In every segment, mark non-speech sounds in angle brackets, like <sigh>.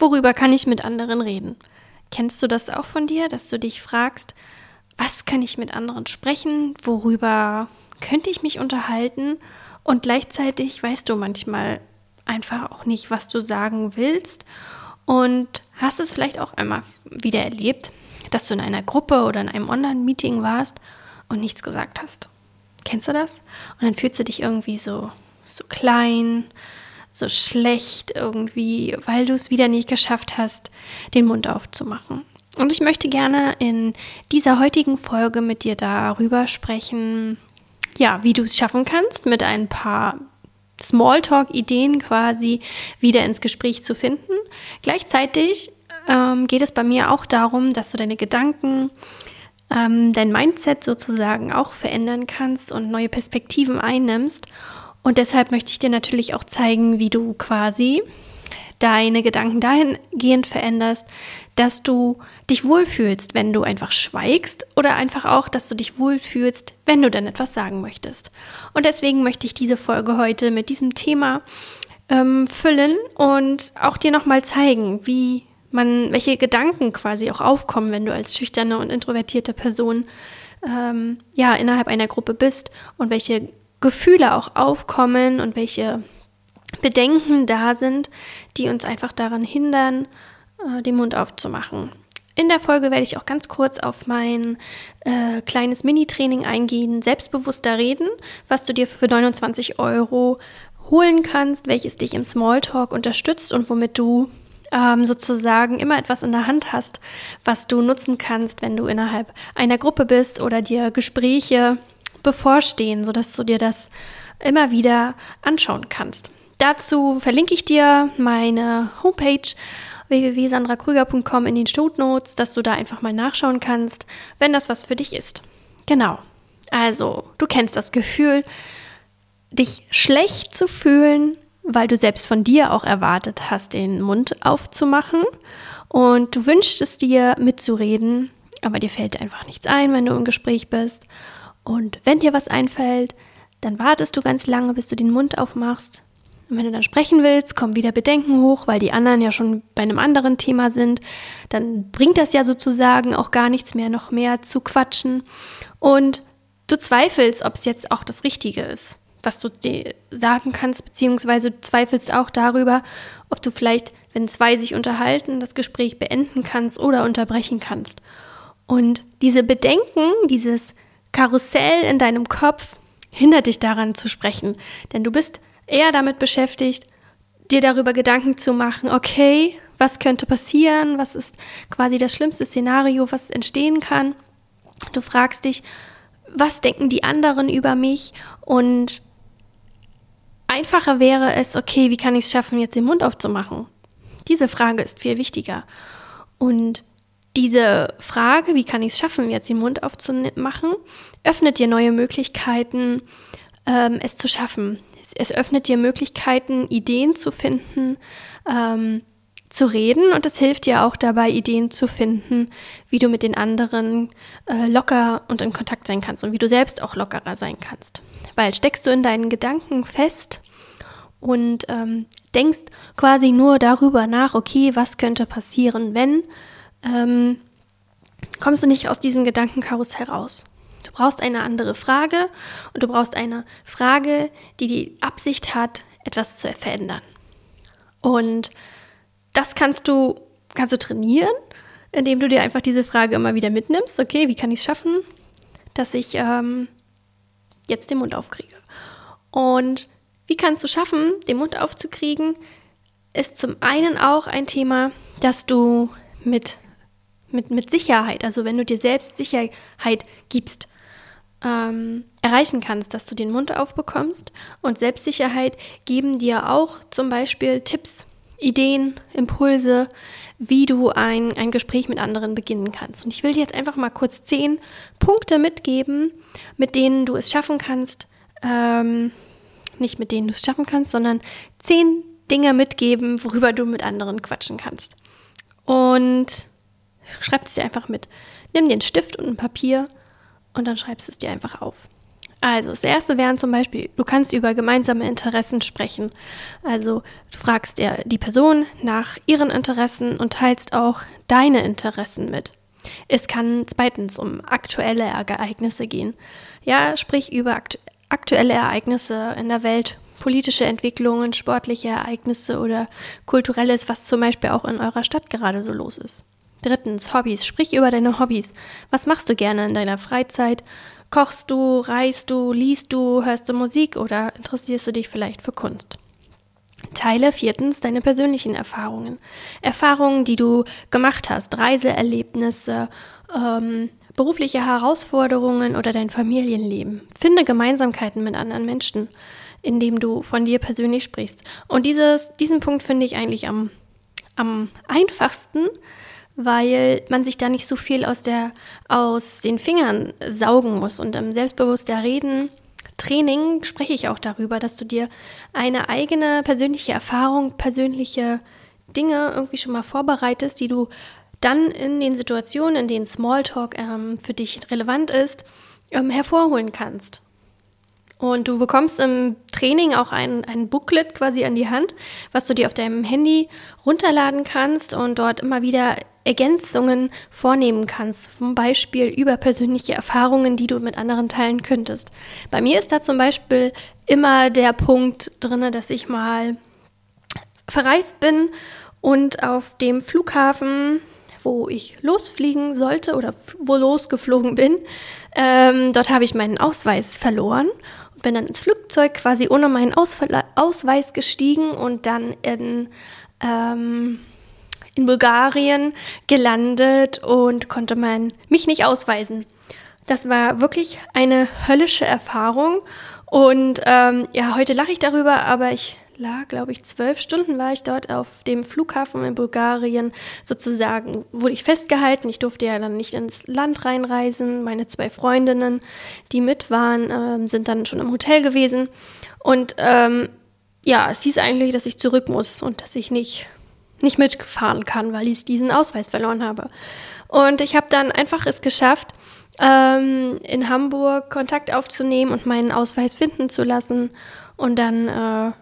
worüber kann ich mit anderen reden? Kennst du das auch von dir, dass du dich fragst, was kann ich mit anderen sprechen? Worüber könnte ich mich unterhalten? Und gleichzeitig weißt du manchmal einfach auch nicht, was du sagen willst. Und hast es vielleicht auch einmal wieder erlebt, dass du in einer Gruppe oder in einem Online-Meeting warst und nichts gesagt hast. Kennst du das? Und dann fühlst du dich irgendwie so, so klein, so schlecht irgendwie, weil du es wieder nicht geschafft hast, den Mund aufzumachen. Und ich möchte gerne in dieser heutigen Folge mit dir darüber sprechen, ja, wie du es schaffen kannst, mit ein paar Smalltalk-Ideen quasi wieder ins Gespräch zu finden. Gleichzeitig ähm, geht es bei mir auch darum, dass du deine Gedanken, ähm, dein Mindset sozusagen auch verändern kannst und neue Perspektiven einnimmst. Und deshalb möchte ich dir natürlich auch zeigen, wie du quasi deine Gedanken dahingehend veränderst, dass du dich wohlfühlst, wenn du einfach schweigst oder einfach auch, dass du dich wohlfühlst, wenn du dann etwas sagen möchtest. Und deswegen möchte ich diese Folge heute mit diesem Thema ähm, füllen und auch dir nochmal zeigen, wie man, welche Gedanken quasi auch aufkommen, wenn du als schüchterne und introvertierte Person ähm, ja innerhalb einer Gruppe bist und welche Gefühle auch aufkommen und welche Bedenken da sind, die uns einfach daran hindern, äh, den Mund aufzumachen. In der Folge werde ich auch ganz kurz auf mein äh, kleines Mini-Training eingehen, selbstbewusster reden, was du dir für 29 Euro holen kannst, welches dich im Smalltalk unterstützt und womit du ähm, sozusagen immer etwas in der Hand hast, was du nutzen kannst, wenn du innerhalb einer Gruppe bist oder dir Gespräche bevorstehen, sodass du dir das immer wieder anschauen kannst. Dazu verlinke ich dir meine Homepage www.sandrakrüger.com in den Shownotes, dass du da einfach mal nachschauen kannst, wenn das was für dich ist. Genau. Also, du kennst das Gefühl, dich schlecht zu fühlen, weil du selbst von dir auch erwartet hast, den Mund aufzumachen und du wünschst es dir mitzureden, aber dir fällt einfach nichts ein, wenn du im Gespräch bist. Und wenn dir was einfällt, dann wartest du ganz lange, bis du den Mund aufmachst. Und wenn du dann sprechen willst, kommen wieder Bedenken hoch, weil die anderen ja schon bei einem anderen Thema sind. Dann bringt das ja sozusagen auch gar nichts mehr, noch mehr zu quatschen. Und du zweifelst, ob es jetzt auch das Richtige ist was du dir sagen kannst, beziehungsweise du zweifelst auch darüber, ob du vielleicht, wenn zwei sich unterhalten, das Gespräch beenden kannst oder unterbrechen kannst. Und diese Bedenken, dieses Karussell in deinem Kopf hindert dich daran zu sprechen, denn du bist eher damit beschäftigt, dir darüber Gedanken zu machen, okay, was könnte passieren, was ist quasi das schlimmste Szenario, was entstehen kann. Du fragst dich, was denken die anderen über mich und Einfacher wäre es, okay, wie kann ich es schaffen, jetzt den Mund aufzumachen? Diese Frage ist viel wichtiger. Und diese Frage, wie kann ich es schaffen, jetzt den Mund aufzumachen, öffnet dir neue Möglichkeiten, ähm, es zu schaffen. Es, es, öffnet dir Möglichkeiten, Ideen zu finden, ähm, zu reden und es hilft dir auch dabei, Ideen zu finden, wie du mit den anderen äh, locker und in Kontakt sein kannst und wie du selbst auch lockerer sein kannst. Weil steckst du in deinen Gedanken fest und ähm, denkst quasi nur darüber nach, okay, was könnte passieren, wenn, ähm, kommst du nicht aus diesem Gedankenkarussell raus. Du brauchst eine andere Frage und du brauchst eine Frage, die die Absicht hat, etwas zu verändern. Und das kannst du, kannst du trainieren, indem du dir einfach diese Frage immer wieder mitnimmst. Okay, wie kann ich es schaffen, dass ich ähm, jetzt den Mund aufkriege. Und wie kannst du schaffen, den Mund aufzukriegen, ist zum einen auch ein Thema, dass du mit, mit, mit Sicherheit, also wenn du dir selbst Sicherheit gibst, ähm, erreichen kannst, dass du den Mund aufbekommst. Und Selbstsicherheit geben dir auch zum Beispiel Tipps, Ideen, Impulse, wie du ein, ein Gespräch mit anderen beginnen kannst. Und ich will dir jetzt einfach mal kurz zehn Punkte mitgeben, mit denen du es schaffen kannst, ähm, nicht mit denen du es schaffen kannst, sondern zehn Dinge mitgeben, worüber du mit anderen quatschen kannst. Und schreib es dir einfach mit. Nimm den Stift und ein Papier und dann schreibst es dir einfach auf. Also, das erste wären zum Beispiel, du kannst über gemeinsame Interessen sprechen. Also, du fragst dir die Person nach ihren Interessen und teilst auch deine Interessen mit. Es kann zweitens um aktuelle Ereignisse gehen. Ja, sprich über aktu aktuelle Ereignisse in der Welt, politische Entwicklungen, sportliche Ereignisse oder kulturelles, was zum Beispiel auch in eurer Stadt gerade so los ist. Drittens, Hobbys. Sprich über deine Hobbys. Was machst du gerne in deiner Freizeit? Kochst du, reist du, liest du, hörst du Musik oder interessierst du dich vielleicht für Kunst? Teile viertens deine persönlichen Erfahrungen. Erfahrungen, die du gemacht hast, Reiseerlebnisse, ähm, berufliche Herausforderungen oder dein Familienleben. Finde Gemeinsamkeiten mit anderen Menschen, indem du von dir persönlich sprichst. Und dieses, diesen Punkt finde ich eigentlich am, am einfachsten, weil man sich da nicht so viel aus, der, aus den Fingern saugen muss. Und im selbstbewusster Reden Training spreche ich auch darüber, dass du dir eine eigene persönliche Erfahrung, persönliche Dinge irgendwie schon mal vorbereitest, die du dann in den Situationen, in denen Smalltalk ähm, für dich relevant ist, ähm, hervorholen kannst. Und du bekommst im Training auch ein, ein Booklet quasi an die Hand, was du dir auf deinem Handy runterladen kannst und dort immer wieder Ergänzungen vornehmen kannst, zum Beispiel über persönliche Erfahrungen, die du mit anderen teilen könntest. Bei mir ist da zum Beispiel immer der Punkt drin, dass ich mal verreist bin und auf dem Flughafen, wo ich losfliegen sollte oder wo losgeflogen bin, ähm, dort habe ich meinen Ausweis verloren und bin dann ins Flugzeug quasi ohne meinen Ausver Ausweis gestiegen und dann in ähm, in Bulgarien gelandet und konnte man mich nicht ausweisen. Das war wirklich eine höllische Erfahrung. Und ähm, ja, heute lache ich darüber, aber ich lag, glaube ich, zwölf Stunden war ich dort auf dem Flughafen in Bulgarien. Sozusagen wurde ich festgehalten. Ich durfte ja dann nicht ins Land reinreisen. Meine zwei Freundinnen, die mit waren, ähm, sind dann schon im Hotel gewesen. Und ähm, ja, es hieß eigentlich, dass ich zurück muss und dass ich nicht nicht mitfahren kann, weil ich diesen Ausweis verloren habe. Und ich habe dann einfach es geschafft, ähm, in Hamburg Kontakt aufzunehmen und meinen Ausweis finden zu lassen. Und dann, äh,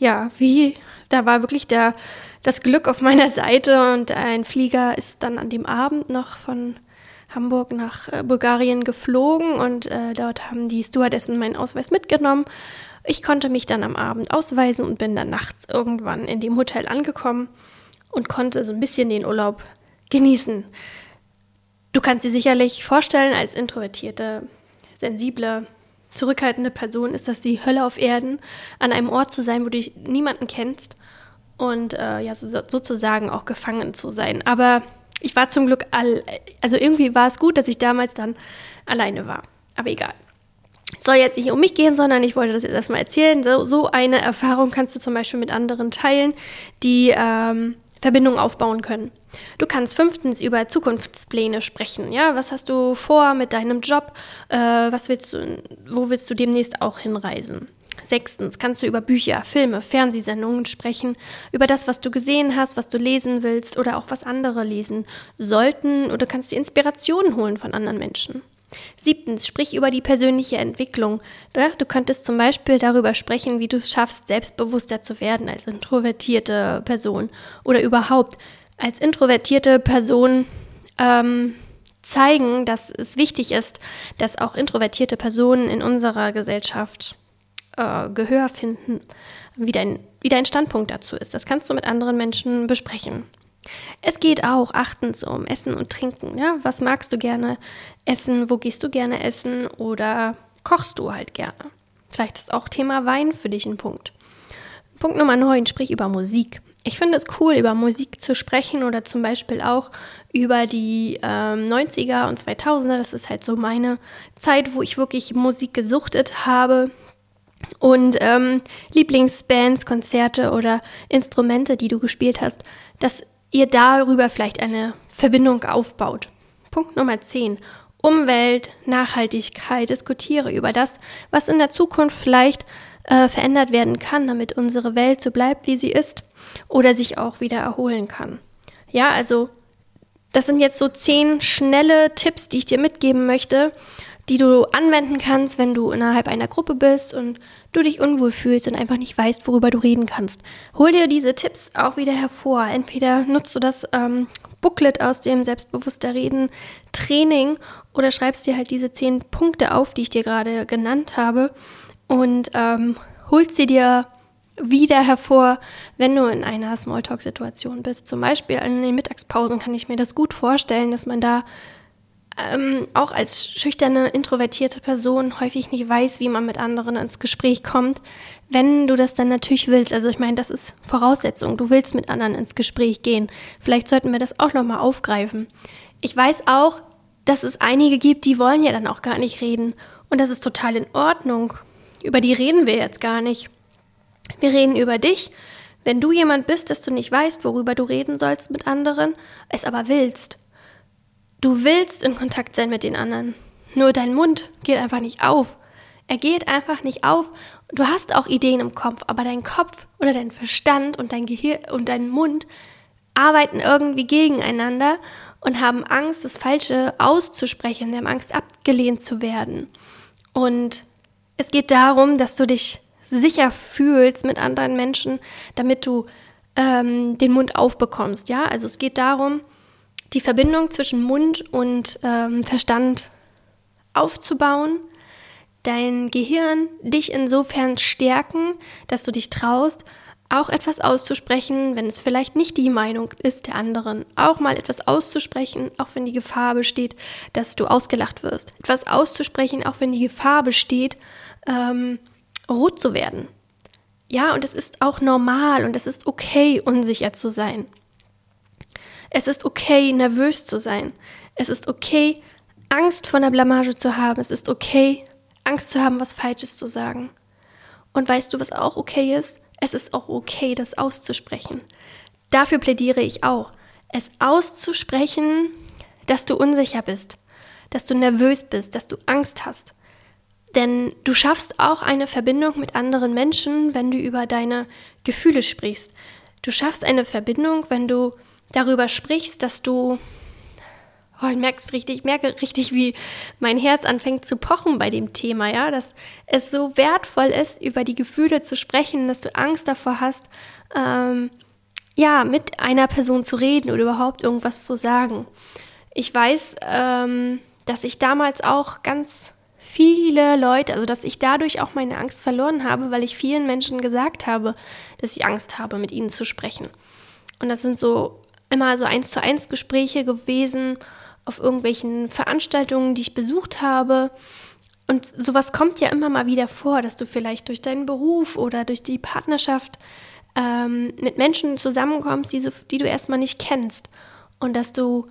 ja, wie, da war wirklich der, das Glück auf meiner <laughs> Seite und ein Flieger ist dann an dem Abend noch von Hamburg nach äh, Bulgarien geflogen und äh, dort haben die Stewardessen meinen Ausweis mitgenommen. Ich konnte mich dann am Abend ausweisen und bin dann nachts irgendwann in dem Hotel angekommen und konnte so ein bisschen den Urlaub genießen. Du kannst dir sicherlich vorstellen, als introvertierte, sensible, zurückhaltende Person ist das die Hölle auf Erden, an einem Ort zu sein, wo du niemanden kennst und äh, ja so, sozusagen auch gefangen zu sein. Aber ich war zum Glück all, also irgendwie war es gut, dass ich damals dann alleine war. Aber egal. soll jetzt nicht um mich gehen, sondern ich wollte das jetzt erstmal erzählen. So, so eine Erfahrung kannst du zum Beispiel mit anderen teilen, die ähm, Verbindung aufbauen können. Du kannst fünftens über Zukunftspläne sprechen. Ja, was hast du vor mit deinem Job? Äh, was willst du, wo willst du demnächst auch hinreisen? Sechstens kannst du über Bücher, Filme, Fernsehsendungen sprechen, über das, was du gesehen hast, was du lesen willst oder auch was andere lesen sollten oder kannst dir Inspirationen holen von anderen Menschen. Siebtens, sprich über die persönliche Entwicklung. Du könntest zum Beispiel darüber sprechen, wie du es schaffst, selbstbewusster zu werden als introvertierte Person oder überhaupt als introvertierte Person ähm, zeigen, dass es wichtig ist, dass auch introvertierte Personen in unserer Gesellschaft äh, Gehör finden, wie dein, wie dein Standpunkt dazu ist. Das kannst du mit anderen Menschen besprechen. Es geht auch achtens um Essen und Trinken. Ja? Was magst du gerne essen? Wo gehst du gerne essen? Oder kochst du halt gerne? Vielleicht ist auch Thema Wein für dich ein Punkt. Punkt Nummer 9, sprich über Musik. Ich finde es cool, über Musik zu sprechen oder zum Beispiel auch über die ähm, 90er und 2000er. Das ist halt so meine Zeit, wo ich wirklich Musik gesuchtet habe. Und ähm, Lieblingsbands, Konzerte oder Instrumente, die du gespielt hast. Das ihr darüber vielleicht eine Verbindung aufbaut. Punkt Nummer 10. Umwelt, Nachhaltigkeit. Diskutiere über das, was in der Zukunft vielleicht äh, verändert werden kann, damit unsere Welt so bleibt, wie sie ist oder sich auch wieder erholen kann. Ja, also das sind jetzt so zehn schnelle Tipps, die ich dir mitgeben möchte, die du anwenden kannst, wenn du innerhalb einer Gruppe bist und du dich unwohl fühlst und einfach nicht weißt, worüber du reden kannst. Hol dir diese Tipps auch wieder hervor. Entweder nutzt du das ähm, Booklet aus dem Selbstbewusster Reden Training oder schreibst dir halt diese zehn Punkte auf, die ich dir gerade genannt habe und ähm, holst sie dir wieder hervor, wenn du in einer Smalltalk-Situation bist. Zum Beispiel in den Mittagspausen kann ich mir das gut vorstellen, dass man da ähm, auch als schüchterne, introvertierte Person häufig nicht weiß, wie man mit anderen ins Gespräch kommt, wenn du das dann natürlich willst. Also ich meine, das ist Voraussetzung. Du willst mit anderen ins Gespräch gehen. Vielleicht sollten wir das auch nochmal aufgreifen. Ich weiß auch, dass es einige gibt, die wollen ja dann auch gar nicht reden. Und das ist total in Ordnung. Über die reden wir jetzt gar nicht. Wir reden über dich. Wenn du jemand bist, dass du nicht weißt, worüber du reden sollst mit anderen, es aber willst. Du willst in Kontakt sein mit den anderen. Nur dein Mund geht einfach nicht auf. Er geht einfach nicht auf. Du hast auch Ideen im Kopf, aber dein Kopf oder dein Verstand und dein Gehirn und dein Mund arbeiten irgendwie gegeneinander und haben Angst, das Falsche auszusprechen, haben Angst, abgelehnt zu werden. Und es geht darum, dass du dich sicher fühlst mit anderen Menschen, damit du ähm, den Mund aufbekommst. Ja, also es geht darum, die Verbindung zwischen Mund und ähm, Verstand aufzubauen, dein Gehirn dich insofern stärken, dass du dich traust, auch etwas auszusprechen, wenn es vielleicht nicht die Meinung ist der anderen. Auch mal etwas auszusprechen, auch wenn die Gefahr besteht, dass du ausgelacht wirst. Etwas auszusprechen, auch wenn die Gefahr besteht, ähm, rot zu werden. Ja, und es ist auch normal und es ist okay, unsicher zu sein. Es ist okay, nervös zu sein. Es ist okay, Angst vor einer Blamage zu haben. Es ist okay, Angst zu haben, was Falsches zu sagen. Und weißt du, was auch okay ist? Es ist auch okay, das auszusprechen. Dafür plädiere ich auch. Es auszusprechen, dass du unsicher bist, dass du nervös bist, dass du Angst hast. Denn du schaffst auch eine Verbindung mit anderen Menschen, wenn du über deine Gefühle sprichst. Du schaffst eine Verbindung, wenn du darüber sprichst, dass du Oh, ich merke es richtig, ich merke richtig, wie mein Herz anfängt zu pochen bei dem Thema, ja, dass es so wertvoll ist, über die Gefühle zu sprechen, dass du Angst davor hast, ähm, ja, mit einer Person zu reden oder überhaupt irgendwas zu sagen. Ich weiß, ähm, dass ich damals auch ganz viele Leute, also dass ich dadurch auch meine Angst verloren habe, weil ich vielen Menschen gesagt habe, dass ich Angst habe, mit ihnen zu sprechen. Und das sind so immer so eins zu eins Gespräche gewesen auf irgendwelchen Veranstaltungen, die ich besucht habe. Und sowas kommt ja immer mal wieder vor, dass du vielleicht durch deinen Beruf oder durch die Partnerschaft ähm, mit Menschen zusammenkommst, die, so, die du erstmal nicht kennst. Und dass du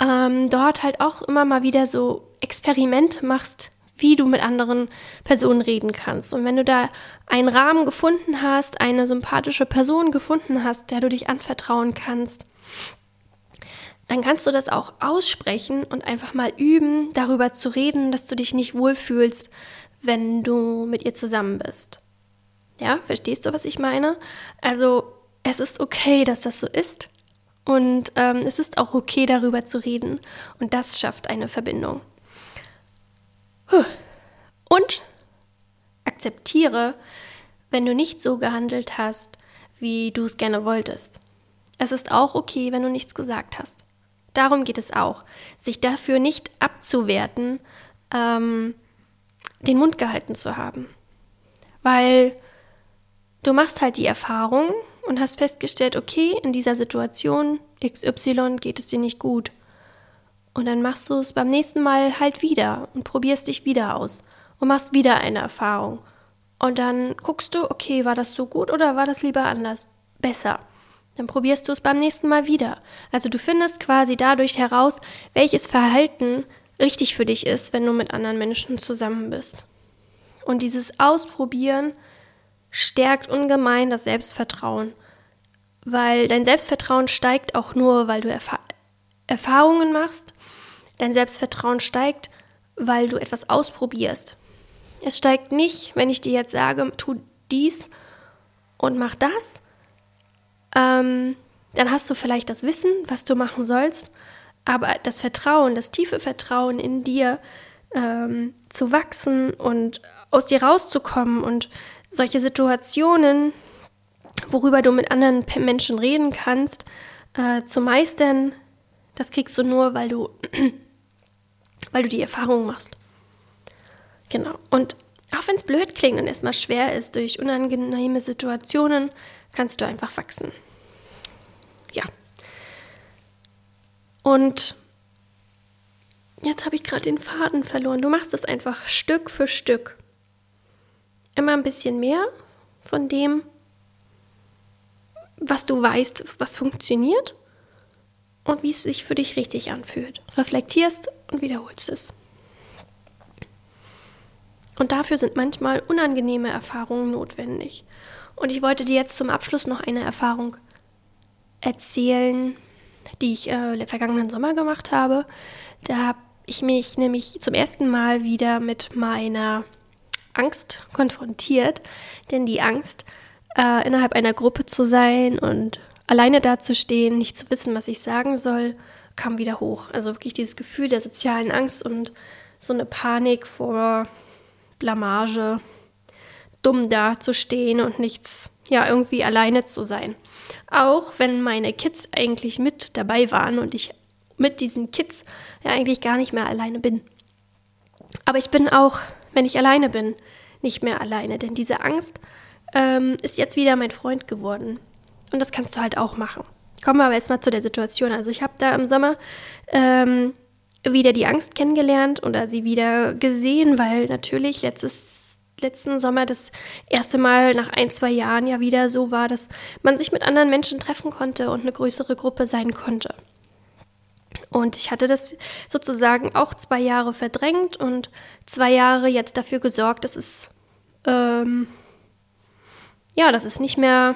ähm, dort halt auch immer mal wieder so Experimente machst, wie du mit anderen Personen reden kannst. Und wenn du da einen Rahmen gefunden hast, eine sympathische Person gefunden hast, der du dich anvertrauen kannst, dann kannst du das auch aussprechen und einfach mal üben, darüber zu reden, dass du dich nicht wohlfühlst, wenn du mit ihr zusammen bist. Ja, verstehst du, was ich meine? Also es ist okay, dass das so ist. Und ähm, es ist auch okay, darüber zu reden. Und das schafft eine Verbindung. Und akzeptiere, wenn du nicht so gehandelt hast, wie du es gerne wolltest. Es ist auch okay, wenn du nichts gesagt hast. Darum geht es auch, sich dafür nicht abzuwerten, ähm, den Mund gehalten zu haben. Weil du machst halt die Erfahrung und hast festgestellt, okay, in dieser Situation XY geht es dir nicht gut. Und dann machst du es beim nächsten Mal halt wieder und probierst dich wieder aus und machst wieder eine Erfahrung. Und dann guckst du, okay, war das so gut oder war das lieber anders? Besser. Dann probierst du es beim nächsten Mal wieder. Also du findest quasi dadurch heraus, welches Verhalten richtig für dich ist, wenn du mit anderen Menschen zusammen bist. Und dieses Ausprobieren stärkt ungemein das Selbstvertrauen, weil dein Selbstvertrauen steigt auch nur, weil du Erfa Erfahrungen machst Dein Selbstvertrauen steigt, weil du etwas ausprobierst. Es steigt nicht, wenn ich dir jetzt sage, tu dies und mach das. Ähm, dann hast du vielleicht das Wissen, was du machen sollst, aber das Vertrauen, das tiefe Vertrauen in dir ähm, zu wachsen und aus dir rauszukommen und solche Situationen, worüber du mit anderen Menschen reden kannst, äh, zu meistern, das kriegst du nur, weil du, <clears throat> weil du die Erfahrung machst. Genau. Und auch wenn es blöd klingt und erstmal schwer ist, durch unangenehme Situationen, kannst du einfach wachsen. Ja. Und jetzt habe ich gerade den Faden verloren. Du machst es einfach Stück für Stück. Immer ein bisschen mehr von dem, was du weißt, was funktioniert und wie es sich für dich richtig anfühlt. Reflektierst und wiederholst es. Und dafür sind manchmal unangenehme Erfahrungen notwendig. Und ich wollte dir jetzt zum Abschluss noch eine Erfahrung erzählen, die ich äh, vergangenen Sommer gemacht habe. Da habe ich mich nämlich zum ersten Mal wieder mit meiner Angst konfrontiert. Denn die Angst, äh, innerhalb einer Gruppe zu sein und alleine dazustehen, nicht zu wissen, was ich sagen soll, kam wieder hoch. Also wirklich dieses Gefühl der sozialen Angst und so eine Panik vor Blamage, dumm dazustehen und nichts, ja, irgendwie alleine zu sein. Auch wenn meine Kids eigentlich mit dabei waren und ich mit diesen Kids ja eigentlich gar nicht mehr alleine bin. Aber ich bin auch, wenn ich alleine bin, nicht mehr alleine, denn diese Angst ähm, ist jetzt wieder mein Freund geworden. Und das kannst du halt auch machen. Kommen wir aber erstmal zu der Situation. Also ich habe da im Sommer ähm, wieder die Angst kennengelernt oder sie wieder gesehen, weil natürlich letztes, letzten Sommer das erste Mal nach ein, zwei Jahren ja wieder so war, dass man sich mit anderen Menschen treffen konnte und eine größere Gruppe sein konnte. Und ich hatte das sozusagen auch zwei Jahre verdrängt und zwei Jahre jetzt dafür gesorgt, dass es ähm, ja, dass es nicht mehr,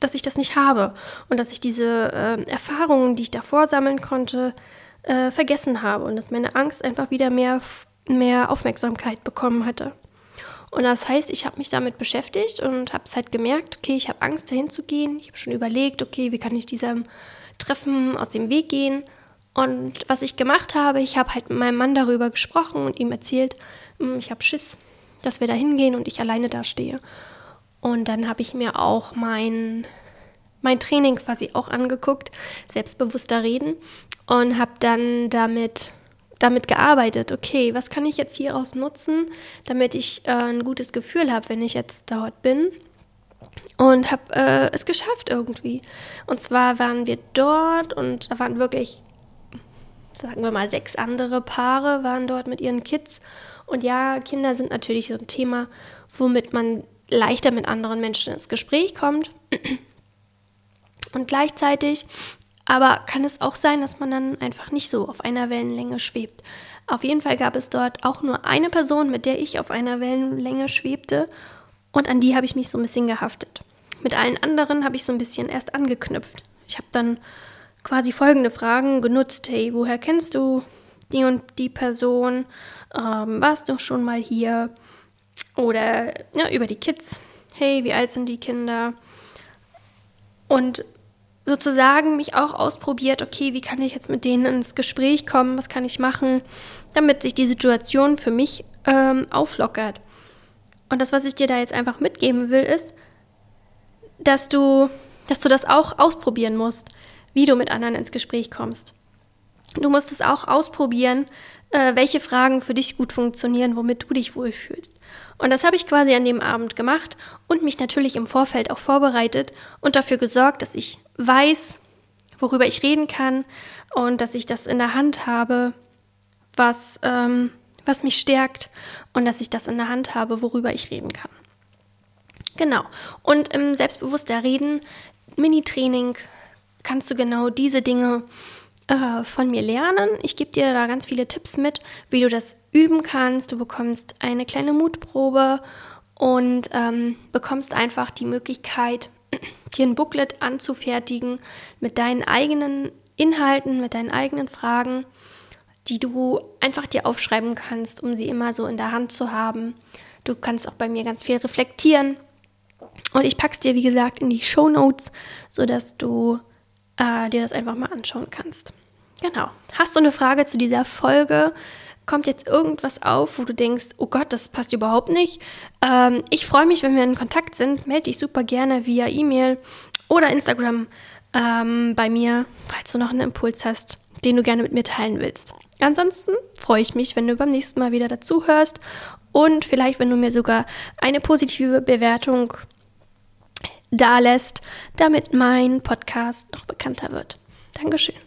dass ich das nicht habe und dass ich diese äh, Erfahrungen, die ich davor sammeln konnte, äh, vergessen habe und dass meine Angst einfach wieder mehr, mehr Aufmerksamkeit bekommen hatte. Und das heißt, ich habe mich damit beschäftigt und habe es halt gemerkt, okay, ich habe Angst, dahin zu gehen. Ich habe schon überlegt, okay, wie kann ich diesem Treffen aus dem Weg gehen? Und was ich gemacht habe, ich habe halt mit meinem Mann darüber gesprochen und ihm erzählt, hm, ich habe Schiss, dass wir da hingehen und ich alleine da stehe. Und dann habe ich mir auch mein, mein Training quasi auch angeguckt, selbstbewusster reden und habe dann damit damit gearbeitet, okay, was kann ich jetzt hieraus nutzen, damit ich äh, ein gutes Gefühl habe, wenn ich jetzt dort bin. Und habe äh, es geschafft irgendwie. Und zwar waren wir dort und da waren wirklich, sagen wir mal, sechs andere Paare waren dort mit ihren Kids. Und ja, Kinder sind natürlich so ein Thema, womit man leichter mit anderen Menschen ins Gespräch kommt. Und gleichzeitig aber kann es auch sein, dass man dann einfach nicht so auf einer Wellenlänge schwebt. Auf jeden Fall gab es dort auch nur eine Person, mit der ich auf einer Wellenlänge schwebte und an die habe ich mich so ein bisschen gehaftet. Mit allen anderen habe ich so ein bisschen erst angeknüpft. Ich habe dann quasi folgende Fragen genutzt. Hey, woher kennst du die und die Person? Ähm, warst du schon mal hier? Oder ja, über die Kids. Hey, wie alt sind die Kinder? Und sozusagen mich auch ausprobiert, okay, wie kann ich jetzt mit denen ins Gespräch kommen, was kann ich machen, damit sich die Situation für mich ähm, auflockert. Und das, was ich dir da jetzt einfach mitgeben will, ist, dass du, dass du das auch ausprobieren musst, wie du mit anderen ins Gespräch kommst. Du musst es auch ausprobieren, äh, welche Fragen für dich gut funktionieren, womit du dich wohlfühlst. Und das habe ich quasi an dem Abend gemacht und mich natürlich im Vorfeld auch vorbereitet und dafür gesorgt, dass ich weiß, worüber ich reden kann und dass ich das in der Hand habe, was, ähm, was mich stärkt und dass ich das in der Hand habe, worüber ich reden kann. Genau. Und im selbstbewusster Reden, Mini-Training, kannst du genau diese Dinge äh, von mir lernen. Ich gebe dir da ganz viele Tipps mit, wie du das üben kannst. Du bekommst eine kleine Mutprobe und ähm, bekommst einfach die Möglichkeit, <clears throat> dir ein Booklet anzufertigen mit deinen eigenen Inhalten, mit deinen eigenen Fragen, die du einfach dir aufschreiben kannst, um sie immer so in der Hand zu haben. Du kannst auch bei mir ganz viel reflektieren. Und ich packe es dir, wie gesagt, in die Show Notes, sodass du äh, dir das einfach mal anschauen kannst. Genau. Hast du eine Frage zu dieser Folge? kommt jetzt irgendwas auf, wo du denkst, oh Gott, das passt überhaupt nicht. Ähm, ich freue mich, wenn wir in Kontakt sind. Melde dich super gerne via E-Mail oder Instagram ähm, bei mir, falls du noch einen Impuls hast, den du gerne mit mir teilen willst. Ansonsten freue ich mich, wenn du beim nächsten Mal wieder dazu hörst und vielleicht, wenn du mir sogar eine positive Bewertung da lässt, damit mein Podcast noch bekannter wird. Dankeschön.